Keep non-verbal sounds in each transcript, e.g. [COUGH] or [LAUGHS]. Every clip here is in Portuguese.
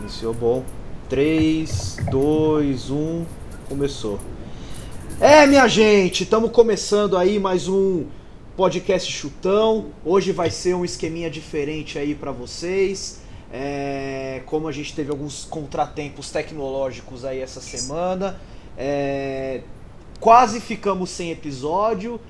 Iniciou bom. 3, 2, 1, começou. É, minha gente, estamos começando aí mais um podcast chutão. Hoje vai ser um esqueminha diferente aí para vocês. É, como a gente teve alguns contratempos tecnológicos aí essa semana, é, quase ficamos sem episódio,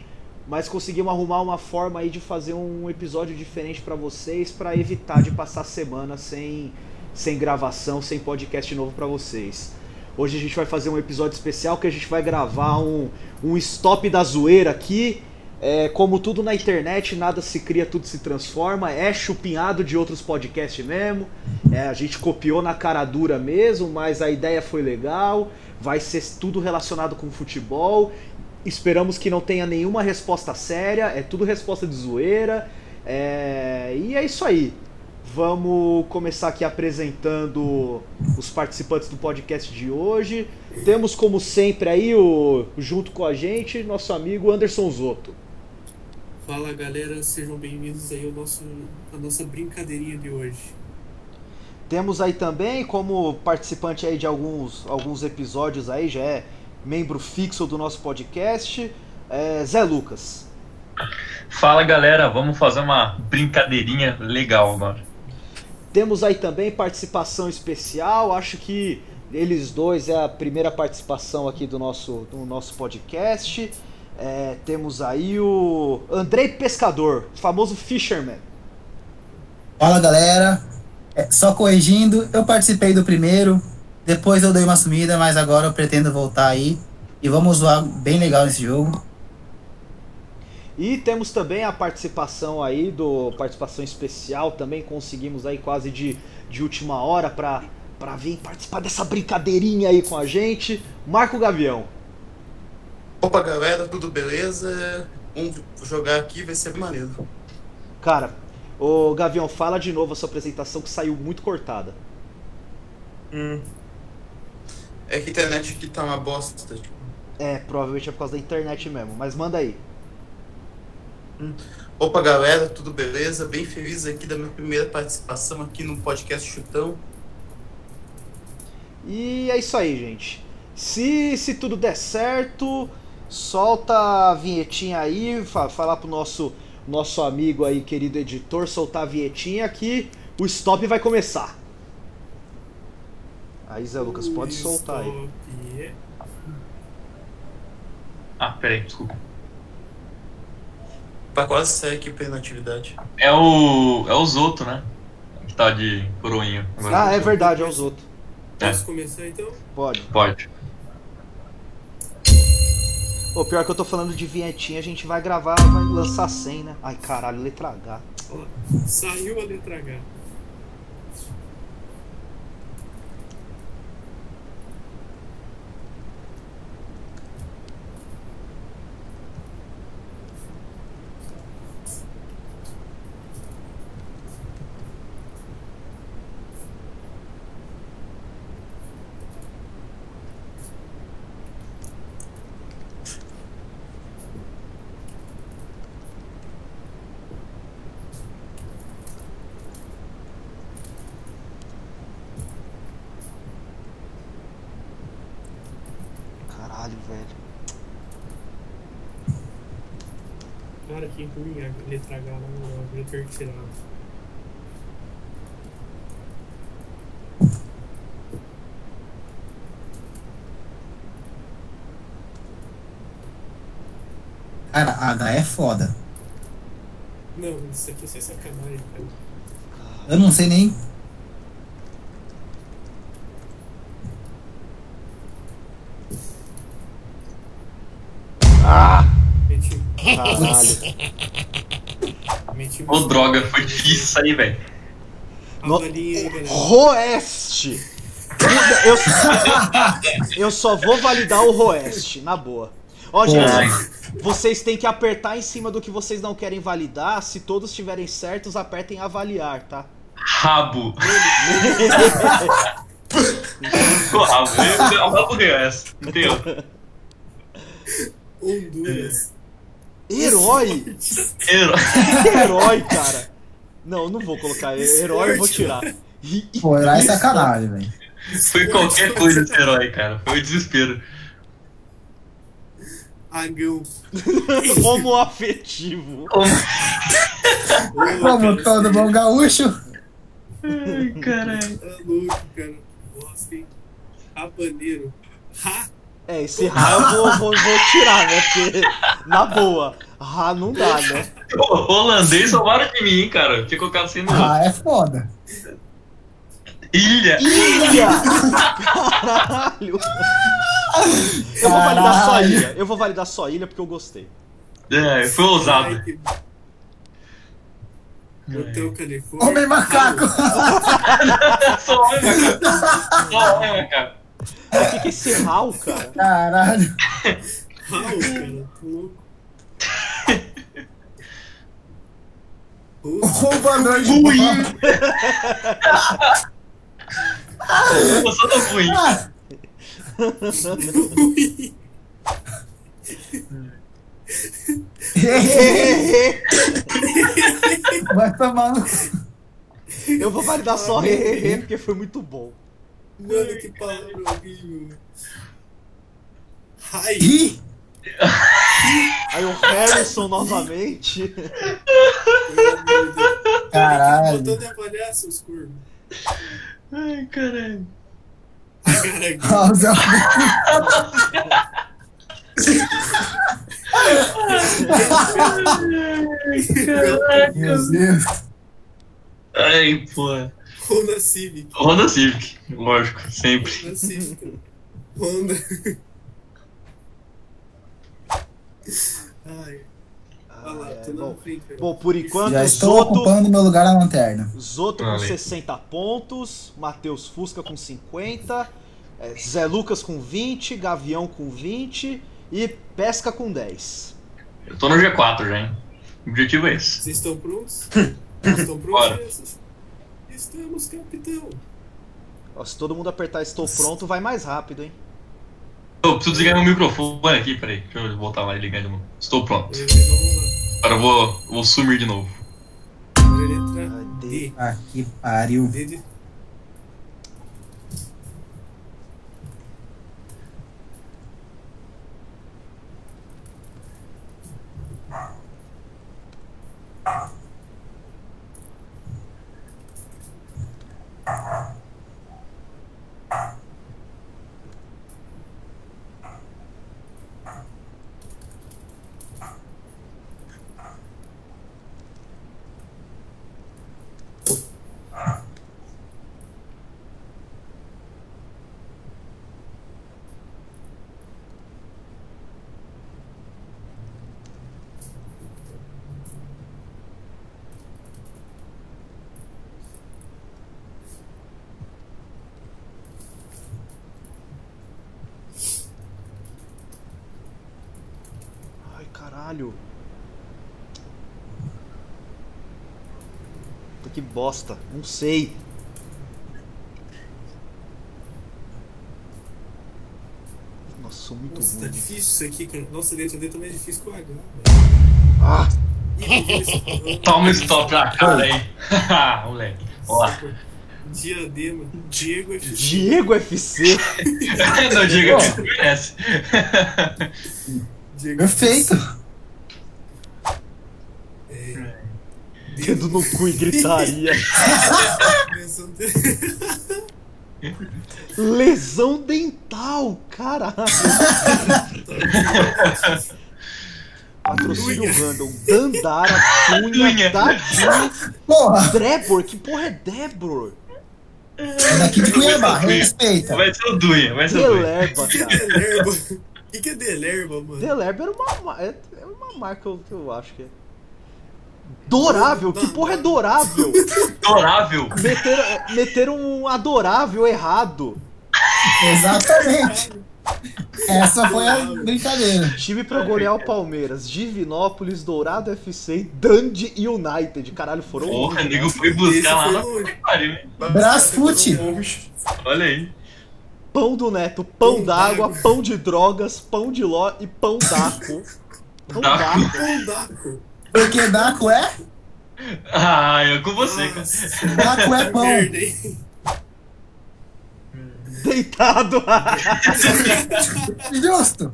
mas conseguimos arrumar uma forma aí de fazer um episódio diferente para vocês, para evitar de passar semana sem sem gravação, sem podcast novo para vocês. Hoje a gente vai fazer um episódio especial que a gente vai gravar um, um stop da zoeira aqui. É, como tudo na internet, nada se cria, tudo se transforma. É chupinhado de outros podcasts mesmo. É, a gente copiou na cara dura mesmo, mas a ideia foi legal. Vai ser tudo relacionado com futebol. Esperamos que não tenha nenhuma resposta séria. É tudo resposta de zoeira. É, e é isso aí. Vamos começar aqui apresentando os participantes do podcast de hoje. Temos, como sempre, aí, o, junto com a gente, nosso amigo Anderson Zoto. Fala galera, sejam bem-vindos aí ao nosso, à nossa brincadeirinha de hoje. Temos aí também, como participante aí de alguns, alguns episódios aí, já é membro fixo do nosso podcast, é Zé Lucas. Fala galera, vamos fazer uma brincadeirinha legal agora. Temos aí também participação especial, acho que eles dois é a primeira participação aqui do nosso, do nosso podcast. É, temos aí o Andrei Pescador, famoso Fisherman. Fala galera, é, só corrigindo, eu participei do primeiro, depois eu dei uma sumida, mas agora eu pretendo voltar aí e vamos zoar bem legal nesse jogo. E temos também a participação aí do participação especial, também conseguimos aí quase de, de última hora para para vir participar dessa brincadeirinha aí com a gente, Marco Gavião. Opa galera, tudo beleza? Vamos jogar aqui, vai ser maneiro. Cara, o Gavião, fala de novo a sua apresentação que saiu muito cortada. Hum. É que a internet aqui tá uma bosta. É, provavelmente é por causa da internet mesmo, mas manda aí. Hum. Opa galera, tudo beleza? Bem feliz aqui da minha primeira participação aqui no podcast Chutão. E é isso aí, gente. Se, se tudo der certo, solta a vinhetinha aí, fa falar pro nosso, nosso amigo aí, querido editor, soltar a vinhetinha que o stop vai começar. Aí, Zé Lucas, pode soltar aí. aí. Ah, peraí, desculpa. Pra quase sair aqui pela atividade. É o. É o Zoto, né? Que tá de coroinha. Agora Ah, é verdade, é os outros. Posso começar então? Pode. Pode. O pior que eu tô falando de vinhetinha, a gente vai gravar, vai lançar 100, né? Ai, caralho, letra H. Ó, saiu a letra H. Caralho, velho. A letra H devia ter tirado. Cara, H é foda. Não, isso aqui é sacanagem, cara. Eu não sei nem. Caralho. Ô, droga, foi difícil aí, velho. No-. Roeste. Eu, eu só vou validar o Roeste, na boa. Ó, gente, vocês têm que apertar em cima do que vocês não querem validar. Se todos estiverem certos, apertem avaliar, tá? Rabo. O rabo. O rabo ganhou essa. Outra. Honduras. Herói? Herói. Herói, cara. Não, não vou colocar [LAUGHS] herói, eu vou tirar. E- e- Pô, herói é sacanagem, velho. Foi qualquer coisa esse herói, cara. Foi o desespero. Agão. Homo afetivo. Como todo bom gaúcho. Ai, caralho. Tá louco, cara. Nossa, hein? Rapaneiro. Ha! É, esse Ra eu vou, vou, vou tirar, né? Porque, na boa, Ra não dá, né? O holandês salvaram de mim, hein, cara. Tinha colocado assim no. Ah, é foda. Ilha! Ilha! Caralho! Eu vou validar só ilha. Eu vou validar só ilha porque eu gostei. É, foi ousado. Ai, que- Hotel Califórnia. [LAUGHS] Homem macaco. Só olha, cara. Só olha, cara. O que, que é esse Hal, cara? Caralho. Raul, cara. Tô louco. Roubador de Ruim. bola. [LAUGHS] Eu só tô ruim. Ah, Vai tomar no. Eu vou validar só hehehe porque foi muito bom. Mano, que palavra horrível. Ai, Ih, Aí o Harrison novamente. Caralho. Botão de avaliar seus curvos. Ai, caralho. Cara, Ó, o Zé- Meu Deus. Ai, pô. Honda Civic. Honda Civic, lógico, sempre. Honda Civic. Honda. Ai, lá, Ah, é, bom, bom, por enquanto, Já estou Zoto, ocupando meu lugar na lanterna. Zoto com Vale. 60 pontos, Matheus Fusca com 50, é, Zé Lucas com 20, Gavião com 20 e Pesca com 10. Eu tô no G4 já, hein? O objetivo é esse. Vocês estão prontos? [LAUGHS] Vocês estão prontos? Estamos, capitão. Ó, se todo mundo apertar estou pronto, vai mais rápido, hein? Eu preciso desligar meu microfone aqui, peraí. Deixa eu voltar lá e ligar de novo. Estou pronto. Agora eu vou, vou sumir de novo. Agora letra D. D. Ah, que pariu. D de... Ai, caralho. Puta, Que bosta, não sei. Nossa, sou muito Nossa, tá ruim. difícil isso aqui, cara. Nossa, a letra D tá mais difícil que o H, velho. Ah, Toma stop na cara aí. [LAUGHS] Moleque. Vamos lá. Diadema. Diego FC. Diego FC. [LAUGHS] Não. Diego Perfeito. É, Dedo no cu e gritaria. Lesão dental, caralho. Patrocínio random. Dandara, Cunha. Dadinho, Porra, Drebor. Que porra é Drebor? é daqui de Cuiabá, respeita. Vai ser o Dunha, vai ser o Dunha. É cara. Delerba? O que que é Delerba, mano? Delerba era uma, ma- é, é uma marca que eu acho que é. Dorável? Que porra é dorável? [LAUGHS] Adorável. Meteram, meteram um adorável errado. Exatamente. Essa foi a brincadeira. Time pra golear o Palmeiras, Divinópolis, Dourado FC, Dundee United. Caralho, foram Porra, longe, nego né? foi buscar lá foi pariu, hein? Brasfoot. Olha aí. Pão do Neto, pão d'água, pão de drogas, pão de ló e pão daco. Pão daco. Pão Daco. Porque Daco é? Ah, eu com você, cara. Nossa, Daco é pão. Deitado. Justo.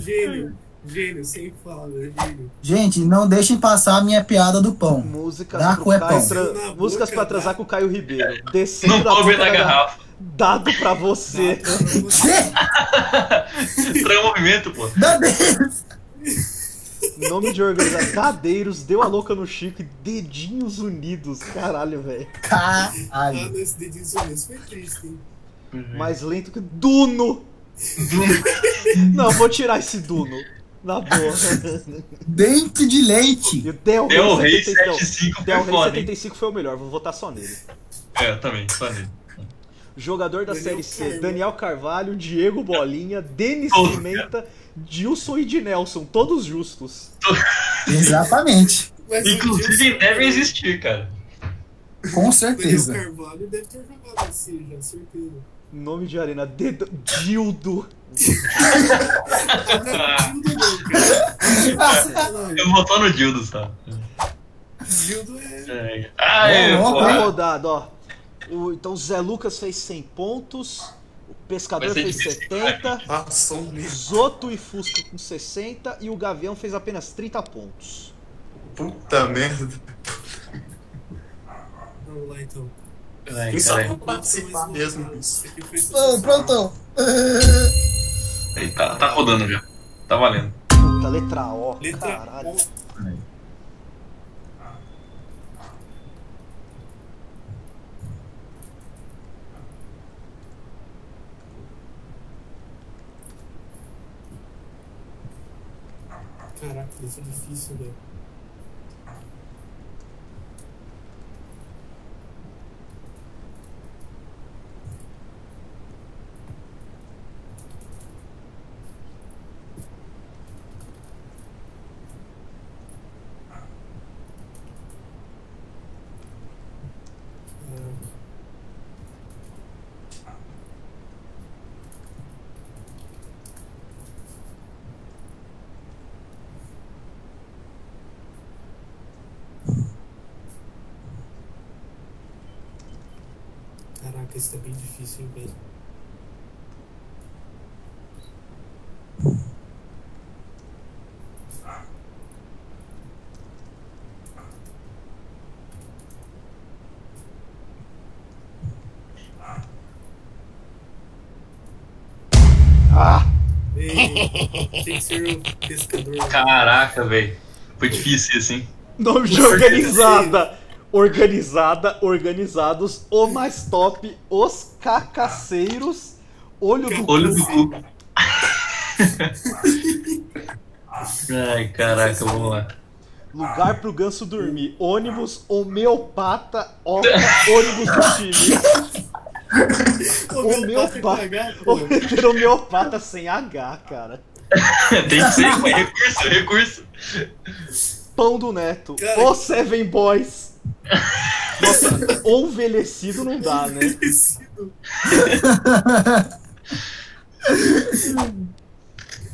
Gênio. Gênio, sem fala, gênio. Gente, não deixem passar a minha piada do pão. Músicas, Daco é pão. tra- Músicas boca, pra atrasar tá? com o Caio Ribeiro. Descendo Não a pode boca na da garrafa. Dado pra você. Quê? Trama movimento, pô. Deus. Nome de organização. Cadeiros, deu a louca no Chico e Dedinhos Unidos. Caralho, velho. Ah, Caralho. nesse dedinho sumiço foi triste, hein? Mais lento que Duno. Não, vou tirar esse Duno. Na boa. Dente de leite. E o Del Del Rey Rey 75 75 Del foi Rey foda, hein? 75 foi o melhor, vou votar só nele. É, eu também, só nele. Jogador da Daniel Série C, Carvalho. Daniel Carvalho, Diego Bolinha, Denis Todos, Pimenta, Dilson e Dinelson, todos justos. Exatamente. Mas Inclusive Gilson- devem existir, cara. Com Daniel certeza. Carvalho deve ter jogado assim, já, certeza. Nome de arena, Dedo, Dildo. Não, Dildo não, cara. Não, Eu vou botar no Dildo, tá? Dildo é. É. Ah, é, hein? rodada, ó. O, então o Zé Lucas fez 100 pontos, o Pescador fez difícil, 70, Passou mesmo. Zoto e Fusca com 60 e o Gavião fez apenas 30 pontos. Puta merda. Vamos lá então. Ai, Quem não participar mesmo. Isso aqui foi Ô, sensacional. pronto. Aí, tá, tá rodando já. Tá valendo. Puta, letra O, Letra caralho. O. Caraca, isso é difícil, velho. Caraca. Caraca, esse tá bem difícil, hein, velho. Ah! Ei, tem que ser o pescador. Caraca, velho. Foi difícil isso, hein? Nome de organizada. Organizada, organizados, o mais top, os cacaceiros, olho do Olho cu. do cu. [LAUGHS] Ai, caraca, vamos lá. Lugar pro ganso dormir. Ônibus, homeopata, oca, ônibus do time. Homeopata H, Homeopata. sem H, cara. [LAUGHS] Tem que ser, é recurso, é recurso. Pão do Neto. Cara, O Seven Boys. Nossa, envelhecido não dá, né? Envelhecido.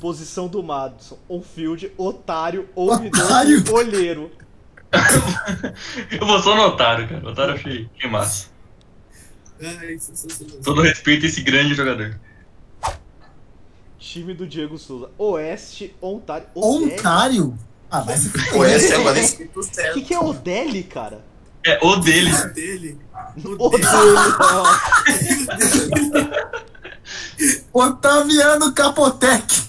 Posição do Madison. On-field, otário, ouvidor, Otário. olheiro. Eu vou só no Otário, cara. Otário eu achei que massa. Ai. Todo respeito a esse grande jogador. Time do Diego Souza. Oeste, Ontário. Ontário? Ah, essa é agora escrito O certo. que, que é Odelli, cara? É, o dele. O dele. O dele. ó. [LAUGHS] [LAUGHS] Otaviano Capotec.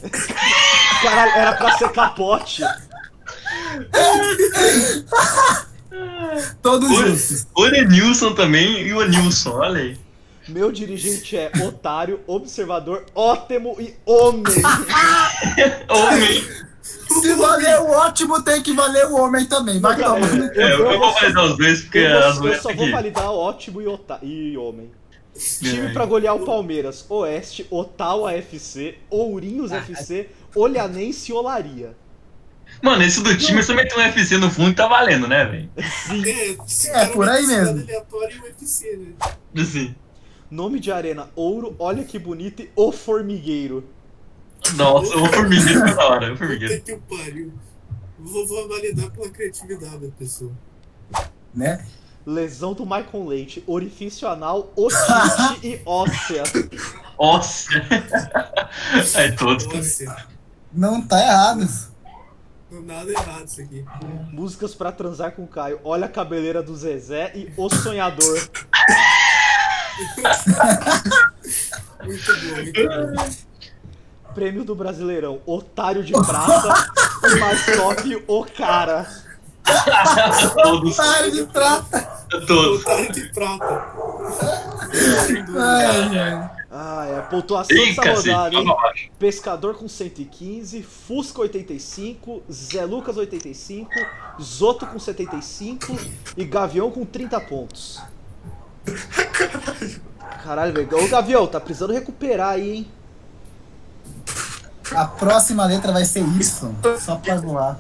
Caralho, era pra ser capote. [LAUGHS] Todos O, juntos. o Lenilson também e o Nilson, olha aí. Meu dirigente é otário, observador, ótimo e homem. Homem. Se valer o ótimo, tem que valer o homem também. Vai Cara, tomar. É, eu, vou validar os dois porque Eu, as vou, eu só vou aqui. validar ótimo e, ota e homem. Time É. pra golear o Palmeiras: Oeste, Ottawa FC, Ourinhos FC, Olhanense e Olaria. Mano, esse do time você meteu um FC no fundo tá valendo, né, velho? É, esse É, cara por aí mesmo. aleatória e UFC, né? Assim. Nome de arena: Ouro, olha que bonito e O Formigueiro. Nossa, o formigueiro foi da hora, o Puta formigueiro. que pariu. Vou, vou validar pela criatividade da pessoa. né? Lesão do Michael Leite, orifício anal, otite [LAUGHS] e óssea. Nossa! [LAUGHS] É todos. Nossa, Não tá errado. não nada errado isso aqui. Músicas pra transar com o Caio. Olha a cabeleira do Zezé e O Sonhador. [LAUGHS] Muito bom, muito bom. Prêmio do Brasileirão. Otário de prata. [LAUGHS] o mais top, o cara. Todos. Otário de prata. Todos. Otário de prata. Ai, ai. Ah, é. Pontuação Ih, dessa rodada, hein? Pescador com 115, Fusca 85, Zé Lucas 85, Zoto com 75 e Gavião com 30 pontos. Caralho, velho. Ô, Gavião, tá precisando recuperar aí, hein? A próxima letra vai ser Y. Só pra zoar.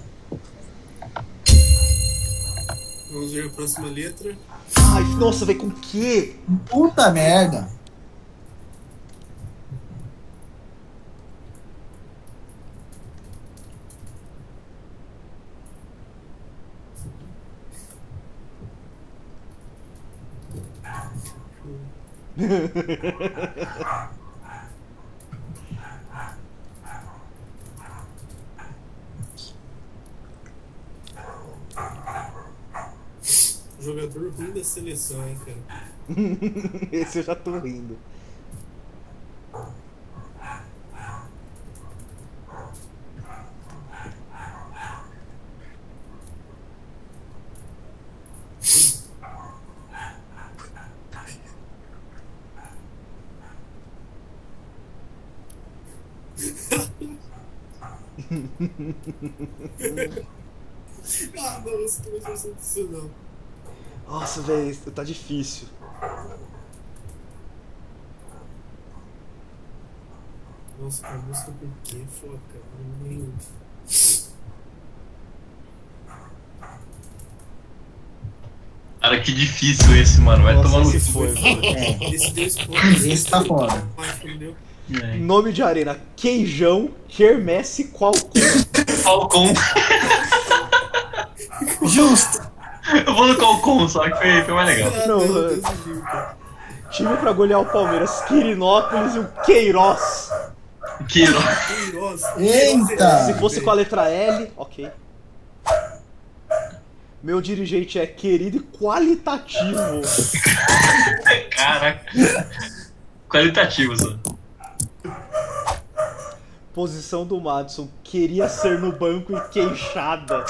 Vamos ver a próxima letra. Ai, nossa, velho, com o quê? Puta merda. [LAUGHS] Jogador ruim da seleção, hein, cara. [LAUGHS] Esse eu já tô rindo. [LAUGHS] Ah, não, isso não isso não. Nossa, velho, tá difícil. Nossa, cara, música por quê? Foca, lembro. Cara, que difícil esse, mano. Vai Nossa, tomar no esse cu. foi. É. Esse deu spoiler. Esse tá foda. É. Nome de arena: Queijão, Kermesse, Qualcom. Falcon. Justo. [LAUGHS] Eu vou no Falcon, só que foi, foi mais legal. Não, cara. Time pra golear o Palmeiras: Quirinópolis e o Queiroz. Queiro. Queiroz. Eita! Se fosse com a letra L, ok. Meu dirigente é querido e qualitativo. [LAUGHS] Caraca. Qualitativo, só. Posição do Madison, queria ser no banco e queixada.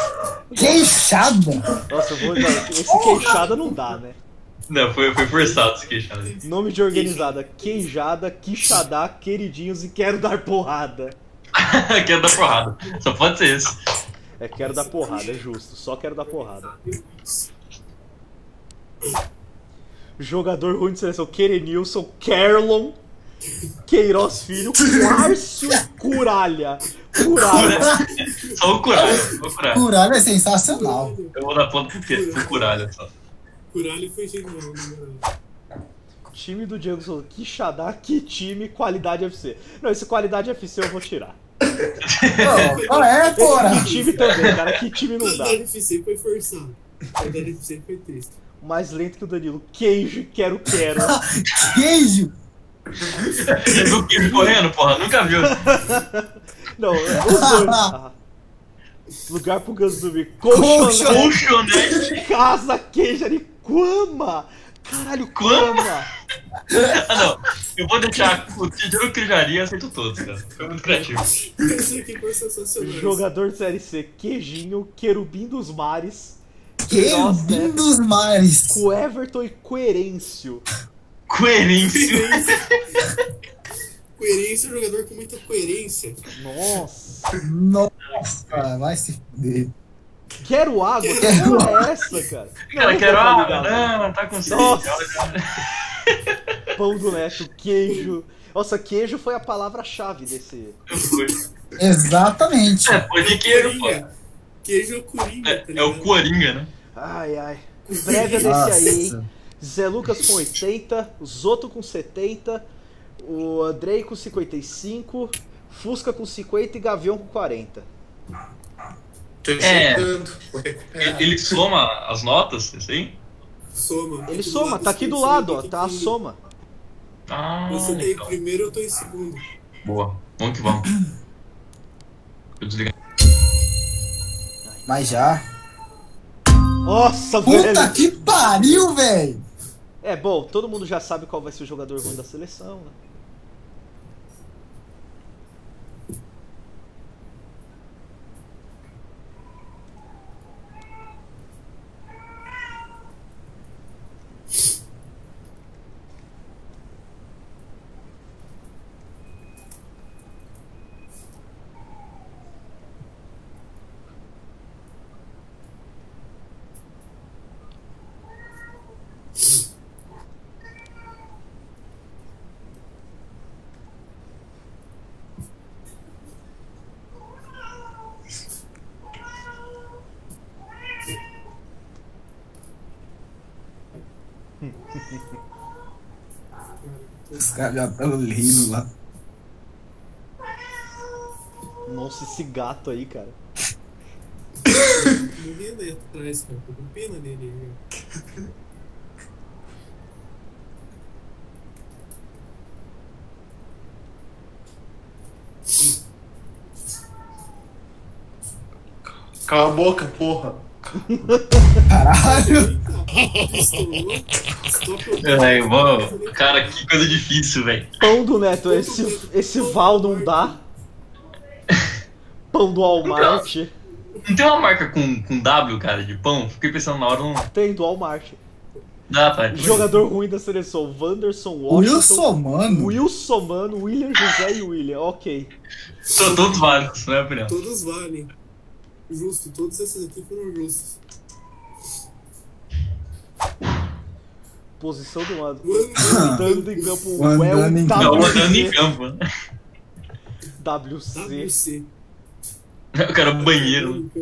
Queixada. Nossa, eu vou. Esse queixada não dá, né? Não, foi, foi forçado esse queixado aí. Nome de organizada: Queijada, Quixadá, Queridinhos e Quero Dar Porrada. [LAUGHS] Quero dar porrada. Só pode ser esse. É, quero dar porrada, é justo. Só quero dar porrada. Jogador ruim de seleção: Querenilson, Kerlon, Queiroz Filho, Quárcio e Curalha. Curalha. Só o o curalho. Curalho é sensacional. Eu vou dar ponto pro quê? Pro curalho só. Curalho foi genial, moral. Time do Diego Souza, Quixadá, que time, qualidade FC. Não, esse qualidade FC eu vou tirar. Pô, Qual é, porra? Que time também, cara, que time não dá. Qualidade FC foi forçado. Qualidade FC foi triste. Mais lento que o Danilo. Queijo, quero, quero. [LAUGHS] Queijo. Você viu o queijo correndo, porra? Nunca viu. Não, é os dois. Ah. Lugar pro Ganzumi. Colchonete, Colchonete. casa, queijo, Ariquama. Caralho, Quama. Ah, não. Eu vou deixar o Tijolo Crijaria, aceito todos, cara. Foi muito criativo. Esse aqui foi sensacional. Jogador de Série C, Queijinho, Querubim dos Mares, Querubim dos mares. com Everton e Coerêncio. Coerência. [LAUGHS] Coerência, um jogador com muita coerência. Nossa. Nossa, vai se fuder. Quero água? Que Quero porra é essa, cara? Cara, não quero água. ligado. Não, não tá com sede. Pão do Neto, queijo. Nossa, queijo foi a palavra-chave desse. Eu fui. Exatamente. É, pô de queijo, pô. Coringa. Queijo é o Coringa, É, tá é o? Coringa, né? Ai, ai. Prévia desse aí, hein? Zé Lucas com 80, Zoto com 70, o Andrei com 55, Fusca com 50 e Gavião com 40. Tô É. chegando. Ele, soma as notas, aí? Soma. Ele soma, tá aqui do lado, ó. Tá a soma. Ah, Você tá em legal. primeiro, eu tô em segundo. Boa. Vamos que vamos. Eu desliguei. Mas já. Nossa, Puta velho. que pariu, velho! É, bom, todo mundo já sabe qual vai ser o jogador ruim da seleção, né? [LAUGHS] Os caras já estão rindo lá. Nossa, esse gato aí, cara. Não vi ali atrás, cara. Tô com pena dele. né? Cala a boca, porra. Caralho! [LAUGHS] É, mano, cara, que coisa difícil, velho. Pão do Neto, esse, esse Val não dá. Pão do Walmart. Não tem uma marca com, com W, cara, de pão? Fiquei pensando na hora, não Tem do Walmart. dá, pai. Jogador ruim da seleção: Wanderson, Washington. Wilson, mano. Wilson, mano, William José e William. Ok. São todos válidos, né, opinião? Todos valem. Justo, todos esses aqui foram justos. Posição do lado. Andando em campo. O andando em campo. andando em WC. campo. WC. WC. O cara banheiro. [LAUGHS]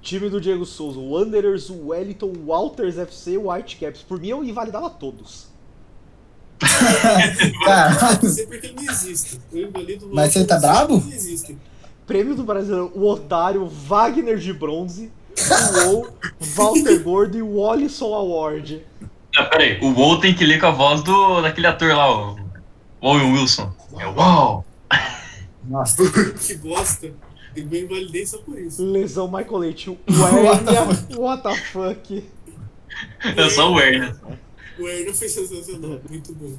Time do Diego Souza. Wanderers, Wellington, Walters FC, Whitecaps. Por mim eu invalidava todos. [LAUGHS] Caralho. Não sei porque ele não existe. Mas você tá brabo? Ele não existe. Prêmio do Brasileiro, o Otário, Wagner de Bronze, o WoW, Walter Gordo e o Wallison Award. Ah, peraí, o WoW tem que ler com a voz do, daquele ator lá, o Owen Wilson. É uau! Nossa. [LAUGHS] Que bosta. Eu invalidei só por isso. Lesão Michael Leite, [LAUGHS] o Werner, what the fuck. É só o Werner. O Erna foi sensacional. Muito bom.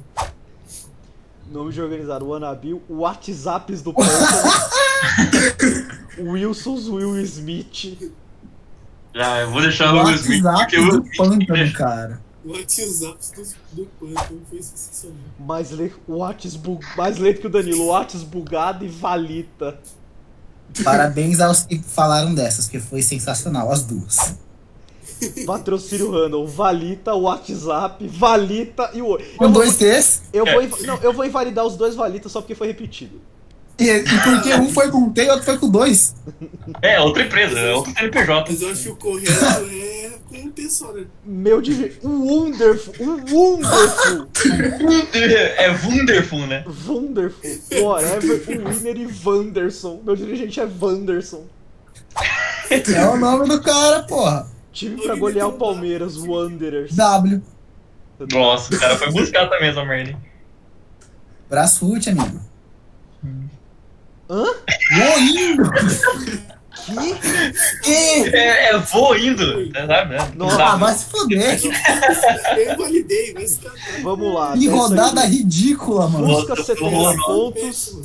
Nome de organizado, o Anabil, o WhatsApps do Pântano, [LAUGHS] Wilsons Will Smith, Já, eu vou deixar o Will Smith, WhatsApp do pântano, cara. O WhatsApp do, do Pântano foi sensacional. mais, le, Whats bu, mais lento que o Danilo, Whats bugado e Valita. Parabéns aos que falaram dessas, que foi sensacional, as duas. [LAUGHS] Patrocínio Randall, Valita, WhatsApp, Valita e o. Com Eu vou, dois T's, eu vou, inv- não, eu vou invalidar os dois Valitas só porque foi repetido. E, e porque um foi com T e outro foi com dois. É, outra empresa, é outro CNPJ. Mas eu acho que o correto é com o T só, né? Meu de. Um Wonderful, um Wonderful, É wonderful, né? Wonderful, whatever, o Winner e Wanderson. Meu dirigente é Wanderson. É o nome do cara, porra. Time pra golear o Palmeiras, Wanderers. W. Nossa, o cara foi buscar também essa merda. Brasfoot, amigo. Hã? Moindo! Que? Que? É, é vou indo, sabe? Não Nossa, Ah, vai se fuder. Eu se catar. Vamos lá. Que rodada aqui, ridícula, mano. Busca Nossa, 70 porra, pontos.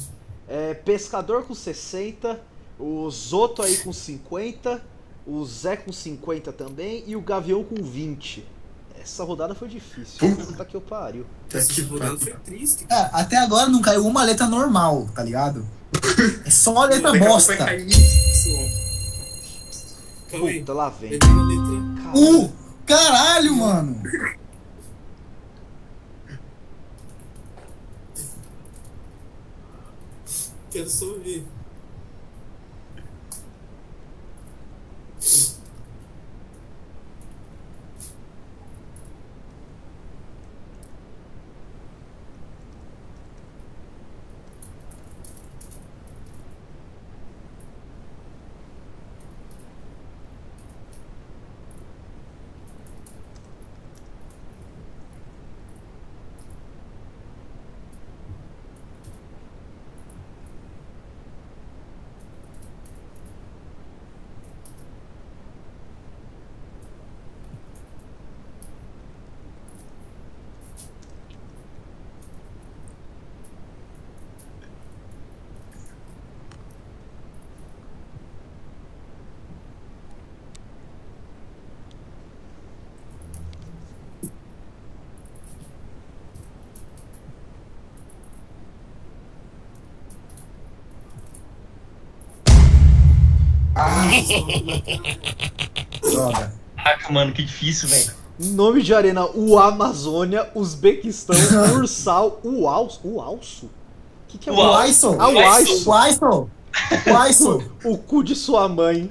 É, Pescador com 60. O Zoto aí com 50. O Zé com 50 também. E o Gavião com 20. Essa rodada foi difícil. Puta que eu pariu. Essa que rodada foi triste. Cara, até agora não caiu uma letra normal, tá ligado? É só a letra bosta. Puta, lá vem. Caralho. Uh! Caralho, mano! Quero só ver. Droga. Caraca, mano, que difícil, velho. Nome de arena: o Amazônia, Uzbequistão, [LAUGHS] Ursal, o Alço. O Alço? O que, que é o O Uau. Aisson. Ah, o Aisson. O Aisson. O cu de sua mãe.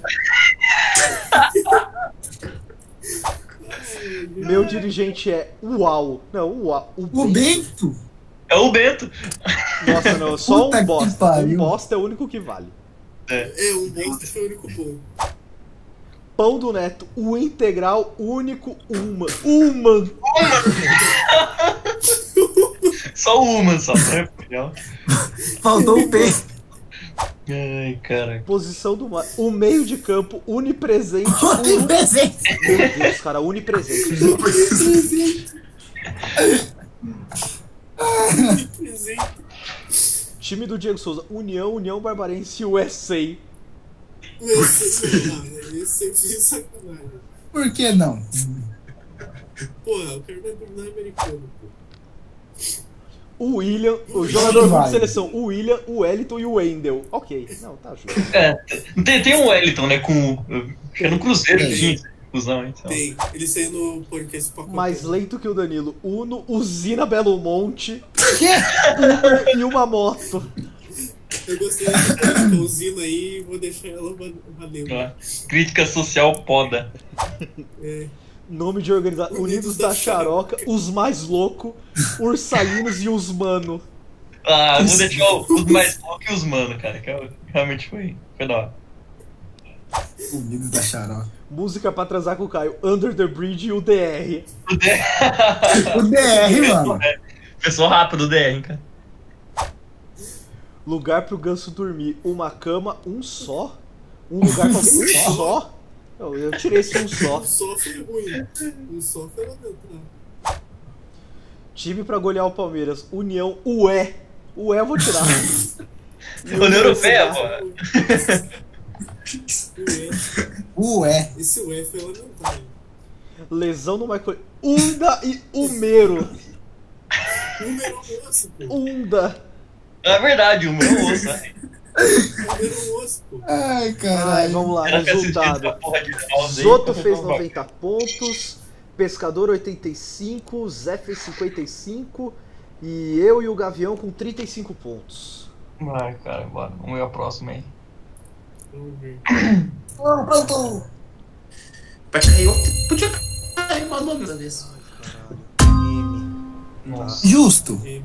Meu dirigente é Uau. Não, Uau. O Bento. É o Bento. Nossa, não. Só Puta um bosta. Um bosta é o único que vale. É, um bosta foi o único bom. Pão do Neto, o integral único uma. Uma. [LAUGHS] Só uma, só. né? Legal. Faltou o P. Ai, cara. Posição do mar. O meio de campo unipresente. [LAUGHS] uni- Presente. Meu Deus, cara, unipresente. Presente. Time do Diego Souza, União, União Barbarense USA. Esse, ah, esse eu fiz sacanagem. Por que não? Porra, o cara vai dominar americano, pô. O William, o jogador de Vai. seleção, o William, o Wellington e o Wendel. Ok, não, tá justo. É, tem, tem um Wellington, né? Com. É no Cruzeiro Tem. Confusão, então. Tem, ele saiu no podcast pra Mais lento que o Danilo. Uno, Usina Belo Monte, Que? Uber e uma moto. Eu gostei dessa crítica usina aí e vou deixar ela va- valendo. Ó, Crítica social poda. É, Nome de organização: Unidos da Charoca, os mais loucos, Ursalinos e os Mano. Ah, vou deixar o- os mais loucos e os mano, cara. Que eu- realmente foi, foi da hora. Unidos da Xarope. Música pra transar com o Caio: Under the Bridge e o DR. O DR. O DR, mano. Pessoal rápido, o DR, hein, cara. Lugar pro ganso dormir: Uma cama, um só. Um lugar qualquer. [LAUGHS] Um só? Eu, eu tirei esse um só. um só foi ruim. Um só foi. Time pra golear o Palmeiras: União, Ué. Ué eu vou tirar. [LAUGHS] União Europeia, pô. [LAUGHS] O E, Ué. esse E foi lamentável. Lesão no Michael. Unda e Umero. Número osso, pô. Unda. É verdade, o meu osso, né? Número osso, pô. Ai, Ai, caralho. vamos lá, Era resultado. Zoto fez tomar- 90 pontos, Pescador 85, Zé fez 55 e eu e o Gavião com 35 pontos. Ai, cara, bora. Vamos ver a próxima aí. Vamos ver. Oh, pronto! Peraí, eu podia carregar o nome. Caralho. M. Nossa. Justo. M.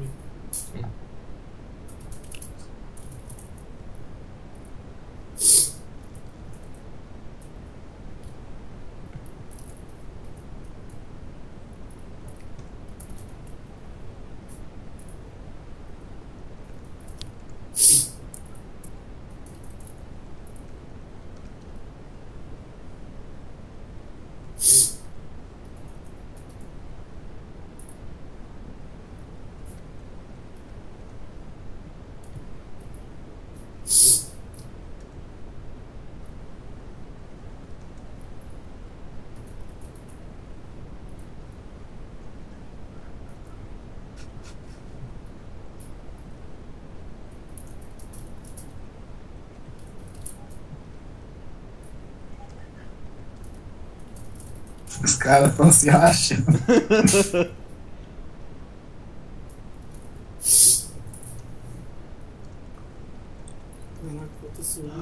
Os caras estão se achando.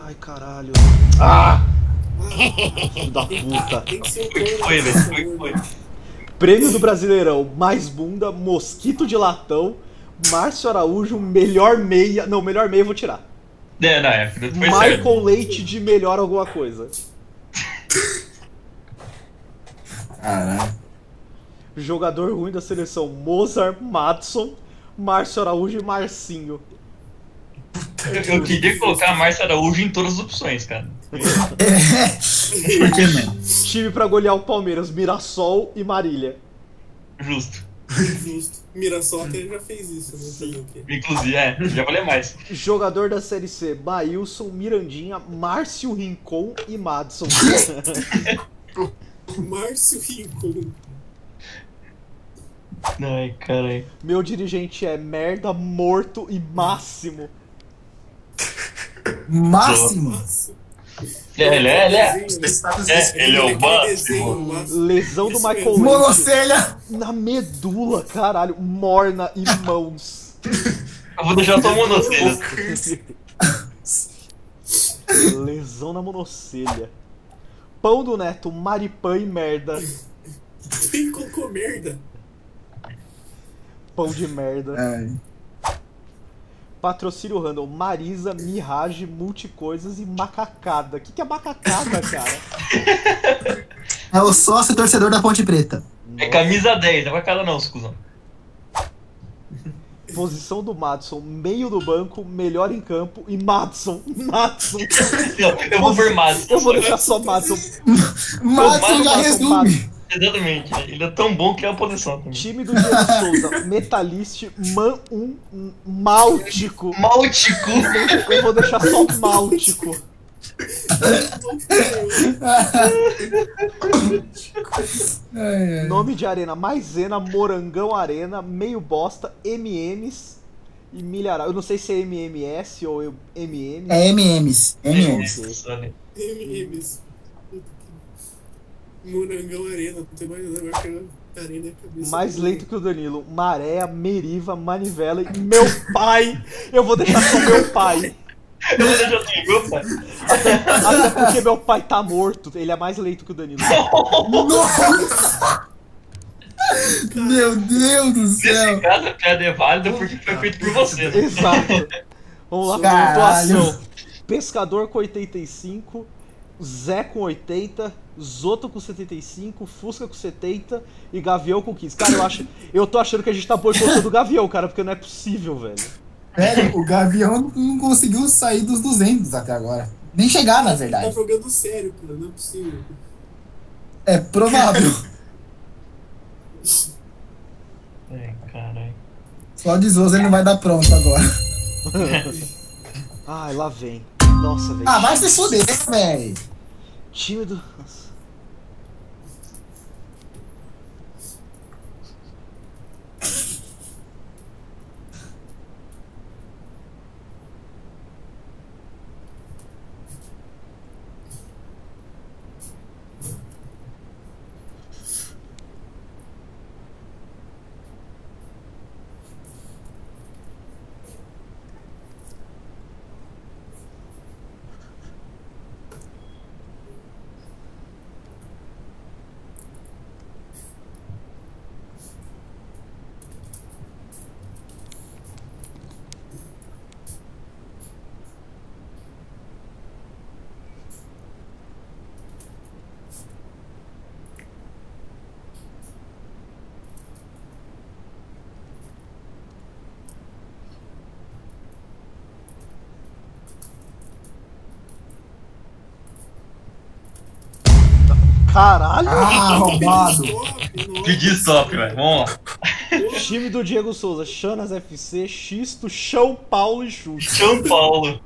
Ai, caralho. Ah! Filho da Tem, puta. tem que ser o Foi que Coro, foi, velho? Foi foi. Prêmio do Brasileirão, mais bunda, mosquito de latão, Márcio Araújo, melhor meia. Não, melhor meia eu vou tirar. É, na época, foi Michael certo. Leite de melhor alguma coisa. Caralho. Jogador ruim da seleção, Mozart, Madson, Márcio Araújo e Marcinho. Eu, eu queria colocar a Márcia Araújo em todas as opções, cara. É. Por que não? Time pra golear o Palmeiras, Mirassol e Marília. Justo. Justo. Mirassol até já fez isso, né? Fazer o quê? Inclusive, é, já valeu mais. Jogador da Série C, Bailson, Mirandinha, Márcio Rincon e Madson. [LAUGHS] [LAUGHS] Márcio Rincon. Ai, caralho. Meu dirigente é merda, morto e máximo. Máximo. É, ele é, ele é. É, ele é o lá. Lesão do Michael. Monocelha! Na medula, caralho. Morna e [LAUGHS] mãos. Eu vou deixar tua monocelha. [LAUGHS] Lesão na monocelha. Pão do Neto, maripã e merda. Tem cocô merda. Pão de merda. Ai. Patrocínio random, Marisa, Mirage, Multicoisas e Macacada. O que, que é macacada, cara? É o sócio torcedor da Ponte Preta. É camisa 10, não vai cada não, escusão. Posição do Madison, meio do banco, melhor em campo e Madison. Madison. Não, [LAUGHS] eu vou por Madison. Eu vou deixar só Madison. [LAUGHS] Madison já Madison, resume. Exatamente. Ele é tão bom que é a posição também. Time do Diego Souza, [LAUGHS] Metalist, Man um Máltico. Máltico. Eu vou deixar só Máltico. Ai, ai. Nome de arena, Maisena, Morangão Arena, Meio Bosta, MMs e Milharal. Eu não sei se é MMS ou MM. É MMs. MMs. MMs. Morangão Arena, não tem mais nada, Arena é a cabeça. Mais lento que o Danilo. Maré, Meriva, Manivela e meu pai. Eu vou deixar só meu pai. Eu deixar assim, viu, pai? Até porque meu pai tá morto. Ele é mais lento que o Danilo. Nossa! Meu Deus do Nesse céu! caso, a piada é válida porque foi feito por você. né? Exato. Vamos lá, Caralho. pontuação. Pescador com 85, Zé com 80, Zoto com 75, Fusca com 70 e Gavião com 15. Cara, eu acho. Eu tô achando que a gente tá boicotando o Gavião, cara, porque não é possível, velho. Velho, o Gavião não conseguiu sair dos 200 até agora. Nem chegar, na Tá verdade. jogando sério, cara, não é possível. É provável. [LAUGHS] Ai, caralho. Só de Zoso ele não vai dar pronto agora. [LAUGHS] Ai, lá vem. Nossa, velho. Ah, vai se fuder, velho. Time Caralho! Ah, roubado. Pedi stop, velho. Vamos lá. Time do Diego Souza, Chanas FC, Xisto, Chão Paulo e Xuxa. São Paulo.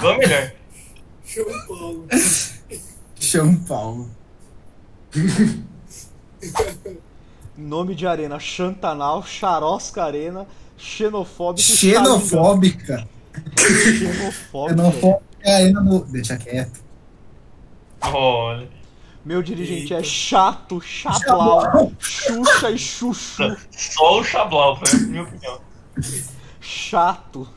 Vamos melhor. São Paulo. São Paulo. Nome de arena, Chantanal, Charosca Arena, Xenofóbica. Xalinga. Xenofóbica. Xenofóbica é a arena do. Deixa quieto. Olha. Meu dirigente é Eita. chato, chablau, Xuxa e Chuchu. Só o Chablau, foi a minha opinião. Chato.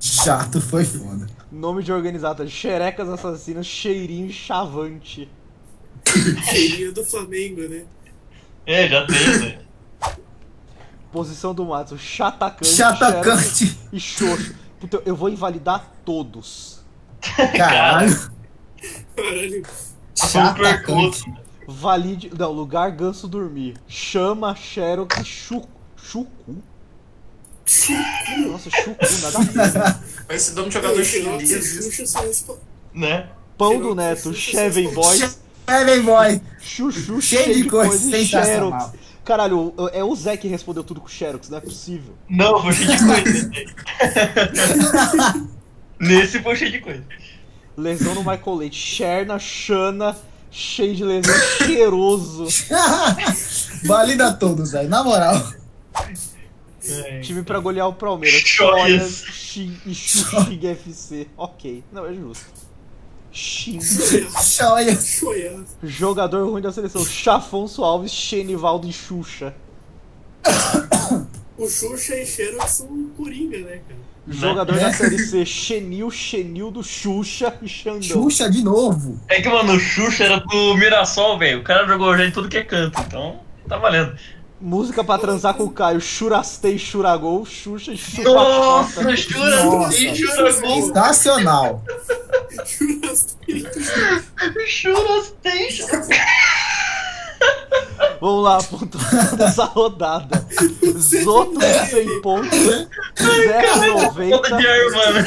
Chato foi foda. Nome de organizada, Xerecas Assassinas, Cheirinho e Chavante. Seria do Flamengo, né? É, já tem, velho. Posição do Matos, Chatacante, Chatacante. E Xoxo. Puta, eu vou invalidar todos. Caralho. Caralho. Super Chatacante. curto. Valide. Não, lugar ganso dormir. Chama, Xerox Chu... Chucu? Nossa, Chucu, nada a ver. [LAUGHS] Mas esse nome de jogador chinês. Né? Pão do Neto, Cheven Boys, Heaven Boy. Chuchu, Cheio de coisa sensacional. Xerox. Caralho, é o Zé que respondeu tudo com Xerox, não é possível. Não, foi cheio de coisa. [LAUGHS] Nesse foi cheio de coisa. Lesão no Michael Leite, Cherna, Xana, cheio de lesão, cheiroso. [LAUGHS] Valida todos, velho. Na moral. É. Time pra golear o Palmeiras, Choias. Choias Xi- e Xuxing FC. Ok, não, é justo. Choiaço. Jogador ruim da seleção, Chafonso Alves, Xenivaldo e Xuxa. O Xuxa e Xerox são Coringa, né, cara? Jogador Né? da Série C, Xenil, Xenildo, Xuxa e Xandão. Xuxa de novo. É que, mano, o Xuxa era do Mirassol, velho. O cara jogou já em tudo que é canto, então tá valendo. Música pra transar com o Caio, Churastei, Churagol, Xuxa e Xuxa. Nossa, chura, Nossa. sim, chura, gol. Sensacional. Churrasqueiro. [LAUGHS] Chura, tem, chura. Vamos lá, pontuação [LAUGHS] dessa rodada. Zoto com 100 pontos, Zé com Foda de 90, ar, mano.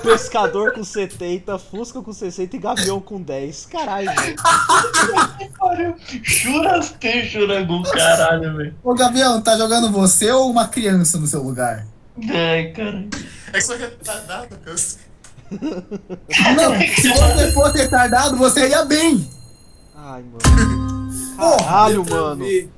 Pescador com 70, Fusca com 60 e Gavião com 10. Caralho, velho. Chura, tem, chura, gol, caralho, velho. Ô, Gavião, tá jogando você ou uma criança no seu lugar? Ai, caralho. É só retardado, cara. Não, se você fosse retardado, você ia bem. Ai, mano. [LAUGHS] Caralho, mano. V.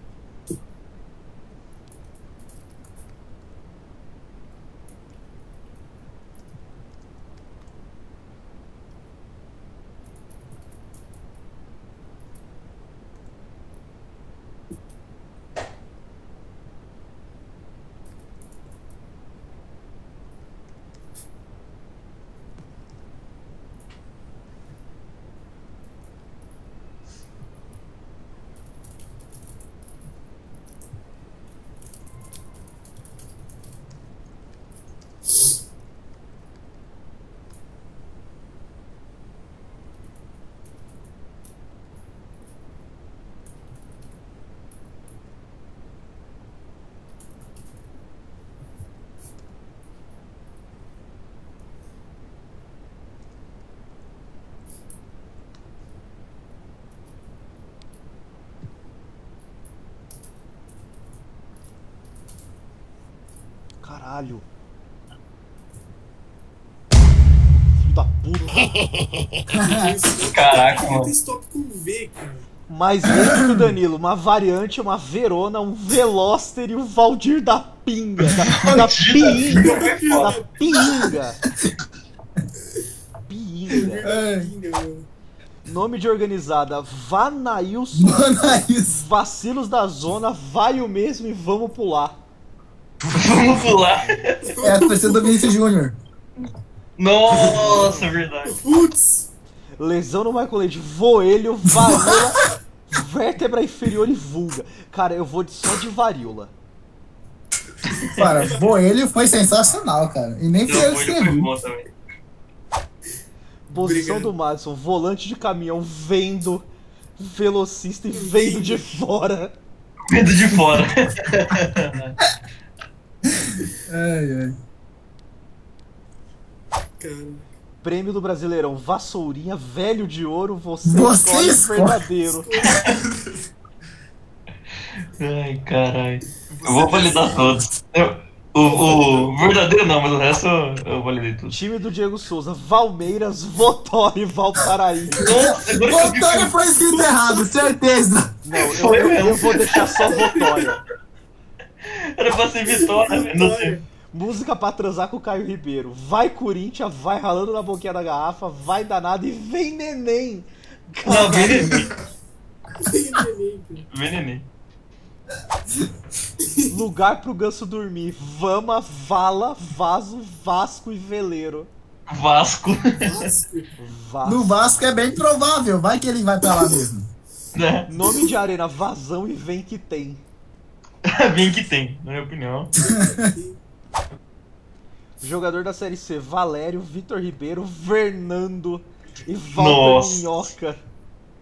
Caralho. Filho da puta. [LAUGHS] Caraca, mano. stop com V, cara. Mais lento que o Danilo. Uma variante, uma Verona, um Veloster e o Valdir da Pinga. Da, da Pinga. Da Pinga. Pinga. É. Nome de organizada: Vanailson. Isso. Vacilos da zona, vai o mesmo e vamos pular. Vamos pular. É a torcida do Vinícius Júnior. Nossa, verdade. Putz! Lesão no Michael Leite, voelho, varíola, [LAUGHS] vértebra inferior e vulga. Cara, eu vou de- só de varíola. Cara, Boelho foi sensacional, cara. E nem foi ele que. Posição Obrigado. do Madison, volante de caminhão, vendo, velocista e vendo de fora. Medo de fora. [LAUGHS] Ai, ai. Cara. Prêmio do Brasileirão, vassourinha, velho de ouro, você, Você escolhe o verdadeiro. Ai, caralho. Eu vou validar todos. Eu- o, o verdadeiro não, mas o resto eu, validei tudo. Time do Diego Souza, Valmeiras, Votório e Valparaíso. [LAUGHS] Votória foi escrito errado, certeza. Não, eu, Foi eu- eu vou deixar só Votória. Era pra ser vitória, velho. Não sei. Música pra transar com o Caio Ribeiro. Vai Corinthians, vai ralando na boquinha da garrafa, vai danado e vem neném. Não, vem neném. Vem neném. Lugar pro ganso dormir. Vama, vala, vaso, vasco e veleiro. Vasco. Vasco. Vasco. No Vasco é bem provável, vai que ele vai pra lá mesmo. né? Nome de arena, vazão e vem que tem. [LAUGHS] Bem que tem, na minha opinião. [LAUGHS] Jogador da Série C, Valério, Vitor Ribeiro, Fernando e Walter. Minhoca.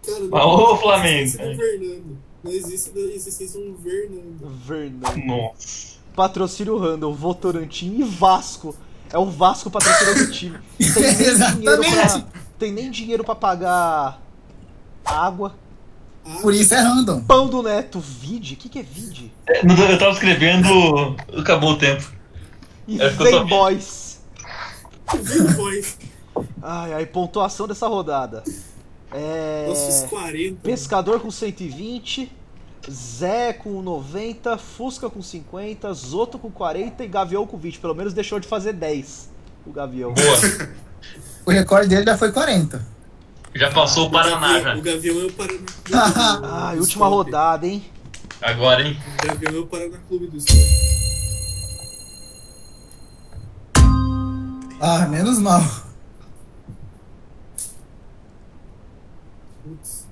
Cara, não Ah, ô, Flamengo, é. Fernando. Não existe da existência um Fernando. Fernando. Nossa. Patrocínio Randall, Votorantim e Vasco. É o Vasco patrocinador do time. Tem nem [LAUGHS] dinheiro pra, tem nem dinheiro pra pagar água. Por isso é random. Pão do Neto, vide? O que, que é vide? É, Eu tava escrevendo, acabou o tempo. E É, só vem boys. Viu, boys? Ai, ai, pontuação dessa rodada. É. Nossa, fiz 40. Pescador com 120, Zé com 90, Fusca com 50, Zoto com 40 e Gavião com 20. Pelo menos deixou de fazer 10 o Gavião. Boa. [LAUGHS] O recorde dele já foi 40. Já passou o Paraná já. O Gavião é o Paraná. Ai, última rodada, hein? Agora, hein? O Gavião é o Paraná Clube do Estado. Ah, menos mal. Putz.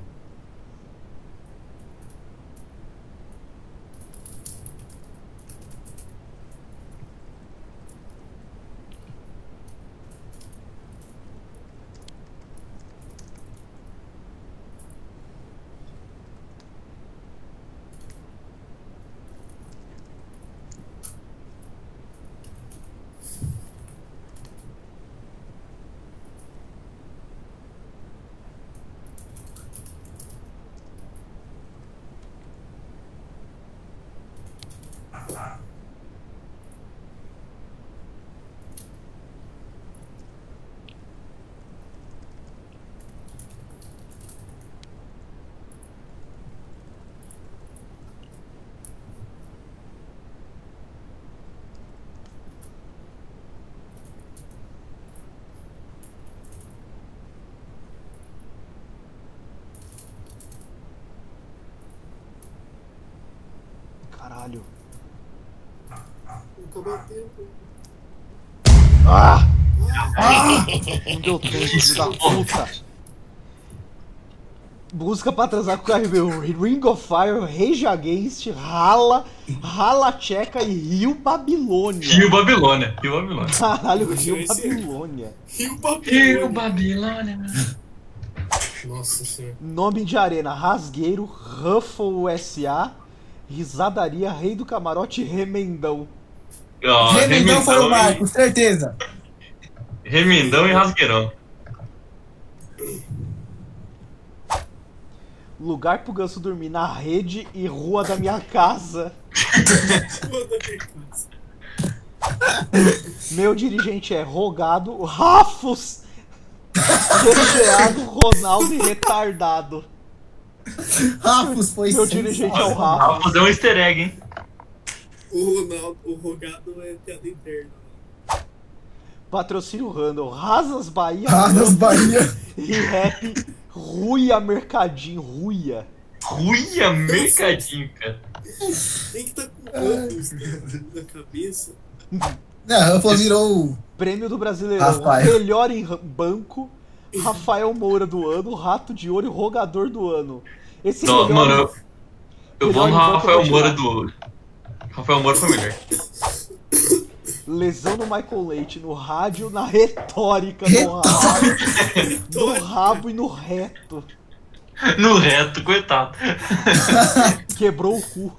Caralho. Acabou o tempo. Ah! Não deu [LAUGHS] tempo, filho da puta. Busca pra transar com o Caribou. Ring of Fire, Rage Against, Rala, Rala Tcheca e Rio Babilônia. Rio Babilônia. Rio Babilônia. Caralho, Rio vai ser. Babilônia. Rio Babilônia. Babilônia. Nossa senhora. Nome de arena, Rasgueiro, Ruffle SA, Risadaria, Rei do Camarote, Remendão. Ó, Remendão foi o e- Marco, certeza. Remendão e Rasgueirão. Lugar pro ganso dormir na rede e rua da minha casa. Meu dirigente é Rogado, Rafos, Recheado, Ronaldo e Retardado. Rafos foi Meu dirigente é o Rafa. vou fazer um easter egg, hein? O Ronaldo, o Rogado é piada interna. Patrocínio Randall, Rasas Bahia Rasas Bahia. [LAUGHS] e Rap Ruia Mercadinho, Ruia. Ruia Mercadinho, cara. Tem que estar com Ruffles na cabeça. Não, Ruffles virou. Prêmio do Brasileirão, Rafael. melhor em banco, Rafael Moura do ano, Rato de Ouro e Rogador do ano. Esse Não, melhor- mano, eu, eu vou no Rafael Moura do. Rafael Moura foi melhor. Lesão do Michael Leite no rádio, na retórica, no rabo, no rabo e no reto. No reto, coitado. Quebrou o cu.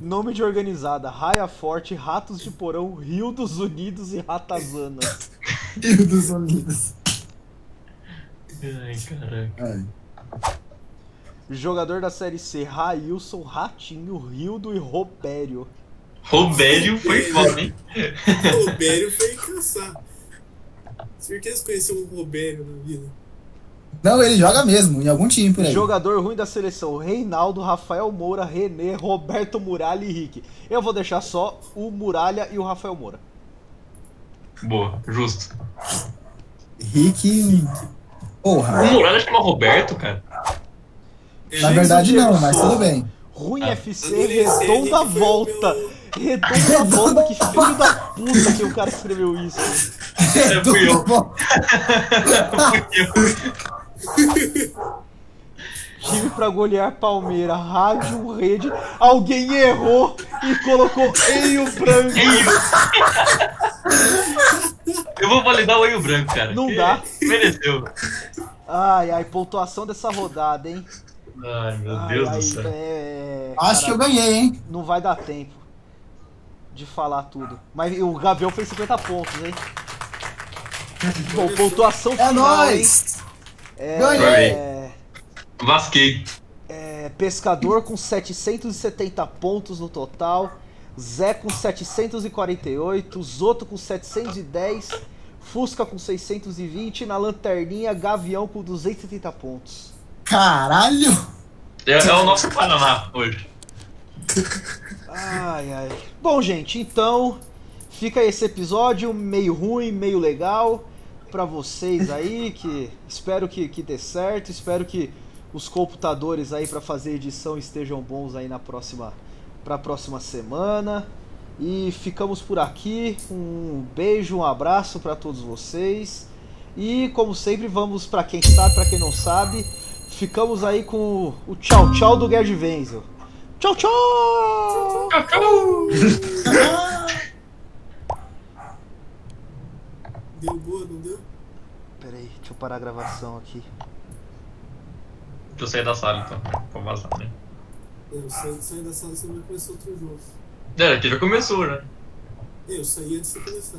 Nome de organizada: Raia Forte, Ratos de Porão, Rio dos Unidos e Ratazana. Rio dos Unidos. Ai, caralho. Ai. Jogador da Série C: Railson, Ratinho, Rildo e Robério. Robério foi foda, hein? O Robério foi caçar. Certeza conheceu um Robério na vida. Não, ele joga mesmo, em algum time por aí. Jogador ruim da seleção: Reinaldo, Rafael Moura, René, Roberto Muralha e Henrique. Eu vou deixar só o Muralha e o Rafael Moura. Boa, justo. Rick. Porra. O Muralha chama Roberto, cara. Na verdade, não, mas tudo bem. Ruim Ah. FC, redonda volta. Redonda volta, que filho da puta que o cara escreveu isso. É, fui eu. Bom, Time pra golear Palmeira, rádio, rede. Alguém errou e colocou Eio Branco. Eu vou validar o Eio Branco, cara. Não dá. Mereceu. Ai, ai, pontuação dessa rodada, hein? Ai, meu Ai, Deus ai, do céu. é... acho que eu cara, ganhei, hein? Não vai dar tempo de falar tudo. Mas o Gavião fez 50 pontos, hein? Bom, pontuação É final, hein? nóis! É, Ganhei. Vasquei. é, Pescador com 770 pontos no total. Zé com 748. Zoto com 710. Fusca com 620. Na lanterninha, Gavião com 270 pontos. Caralho! É, é o nosso Paraná hoje. Ai, ai. Bom, gente, então fica esse episódio meio ruim, meio legal pra vocês aí, que espero que, que dê certo, espero que os computadores aí pra fazer edição estejam bons aí na próxima para a próxima semana. E ficamos por aqui. Um beijo, um abraço para todos vocês. E como sempre, vamos para quem sabe, para quem não sabe, ficamos aí com o tchau tchau do Gerd Wenzel. Tchau tchau! Tchau, tchau! Deu boa, não deu? Pera aí, deixa eu parar a gravação aqui. Deixa eu sair da sala então, pra vazar, né? Eu saí, saí da sala e você vai começar outro jogo. É, aqui já começou, né? Eu saí antes de começar.